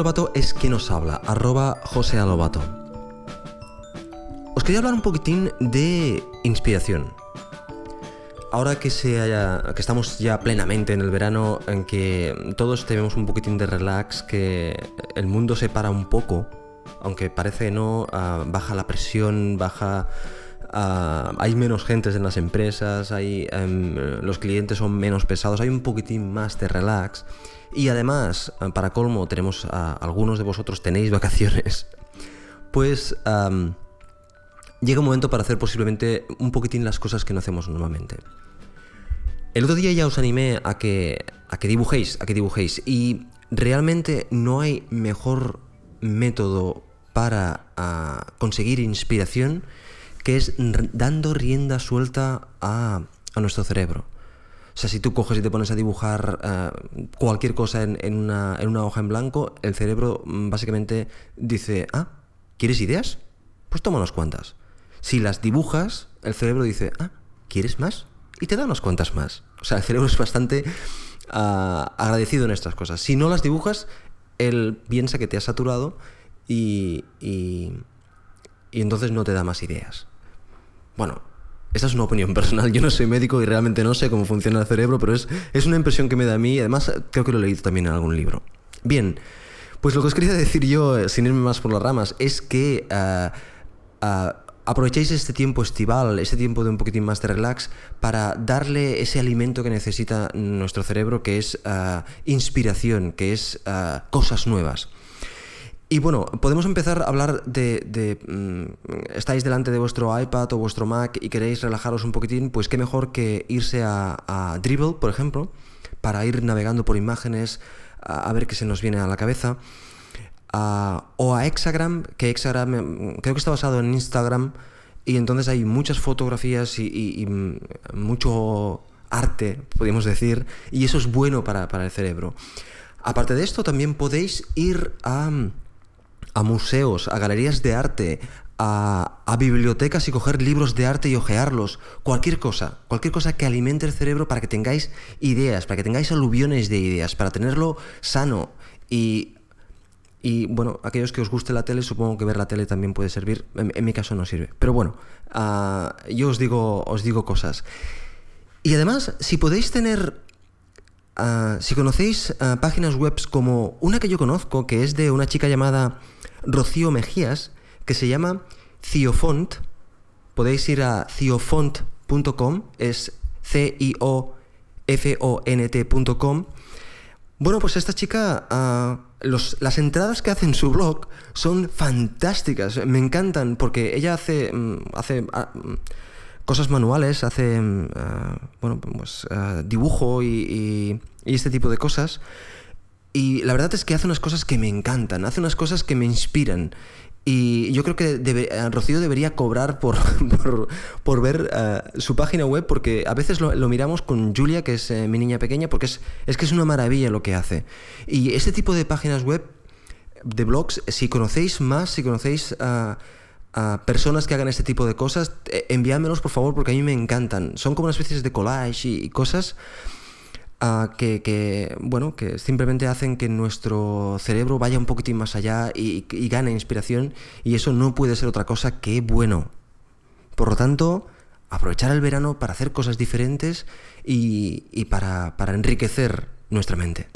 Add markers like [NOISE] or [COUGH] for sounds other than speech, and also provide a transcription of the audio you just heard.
Lobato es quien nos habla, arroba José Alobato. Os quería hablar un poquitín de inspiración. Ahora que, se haya, que estamos ya plenamente en el verano, en que todos tenemos un poquitín de relax, que el mundo se para un poco, aunque parece no, ah, baja la presión, baja Ah, hay menos gentes en las empresas, hay, em, los clientes son menos pesados, hay un poquitín más de relax. Y además, eh, para colmo, tenemos algunos de vosotros tenéis [LAUGHS] vacaciones. Pues llega un momento para hacer posiblemente un poquitín las cosas que no hacemos normalmente. El otro día ya os animé a que, a que dibujéis, a que dibujéis. Y realmente no hay mejor método para ah, conseguir inspiración que es dando rienda suelta a, nuestro cerebro. O sea, si tú coges y te pones a dibujar eh, cualquier cosa en, una, en, una, hoja en blanco, el cerebro mm, básicamente dice, ah, ¿quieres ideas? Pues toma unas cuantas. Si las dibujas, el cerebro dice, ah, ¿quieres más? Y te da unas cuantas más. O sea, el cerebro es bastante ah, agradecido en estas cosas. Si no las dibujas, él piensa que te has saturado y, y entonces no te da más ideas. Bueno, esta es una opinión [LAUGHS] personal. Yo no soy médico y realmente no sé cómo funciona el cerebro, pero es, es una impresión que me da a mí y además creo que lo he leído también en algún libro. Bien, pues lo que os quería [LAUGHS] decir yo, eh, sin irme más por las ramas, es que uh, uh, aprovechéis este tiempo estival, este tiempo de un poquitín más de relax, para darle ese alimento que necesita nuestro cerebro, que es inspiración, que es cosas nuevas. Y bueno, podemos empezar a hablar de, mm, estáis delante de vuestro iPad o vuestro Mac y queréis relajaros un poquitín, pues qué mejor que irse a, Dribble, por ejemplo, para ir navegando por imágenes, a, ver qué se nos viene a la cabeza. o a Hexagram, que Hexagram mm, creo que está basado en Instagram y entonces hay muchas fotografías y, mm, mucho arte, podríamos decir, y eso es bueno para, para el cerebro. Aparte de esto, también podéis ir a a museos, a galerías de arte, a, bibliotecas y coger libros de arte y ojearlos, cualquier cosa, cualquier cosa que alimente el cerebro para que tengáis ideas, para que tengáis aluviones de ideas, para tenerlo sano y y bueno, aquellos que os guste la tele, supongo que ver la tele también puede servir. En, mi caso no sirve. Pero bueno, ah, yo os digo, os digo cosas. Y además, si podéis tener ah, si conocéis ah, páginas web como una que yo conozco, que es de una chica llamada Rocío Mejías, que se llama Ciofont. Podéis ir a ciofont.com, es C-I-O-F-O-N-T.com. Bueno, pues esta chica, ah, las entradas que hace en su blog son fantásticas, me encantan, porque ella hace, mm, hace ah, mm, cosas manuales, hace mm, ah, bueno, pues, dibujo y, y este tipo de cosas. Y la verdad es que hace unas cosas que me encantan, hace unas cosas que me inspiran. Y yo creo que eh, Rocío debería cobrar [LAUGHS] por, por, ver eh, su página web, porque a veces lo, miramos con Julia, que es eh, mi niña pequeña, porque es, es que es una maravilla lo que hace. Y este tipo de páginas web, de blogs, si conocéis más, si conocéis a, personas que hagan este tipo de cosas, envíamelos por favor, porque a mí me encantan. Son como una especie de collage y cosas que, bueno, que simplemente hacen que nuestro cerebro vaya un poquitín más allá y, gane inspiración y eso no puede ser otra cosa que bueno. Por lo tanto, aprovechar el verano para hacer cosas diferentes y, para enriquecer nuestra mente.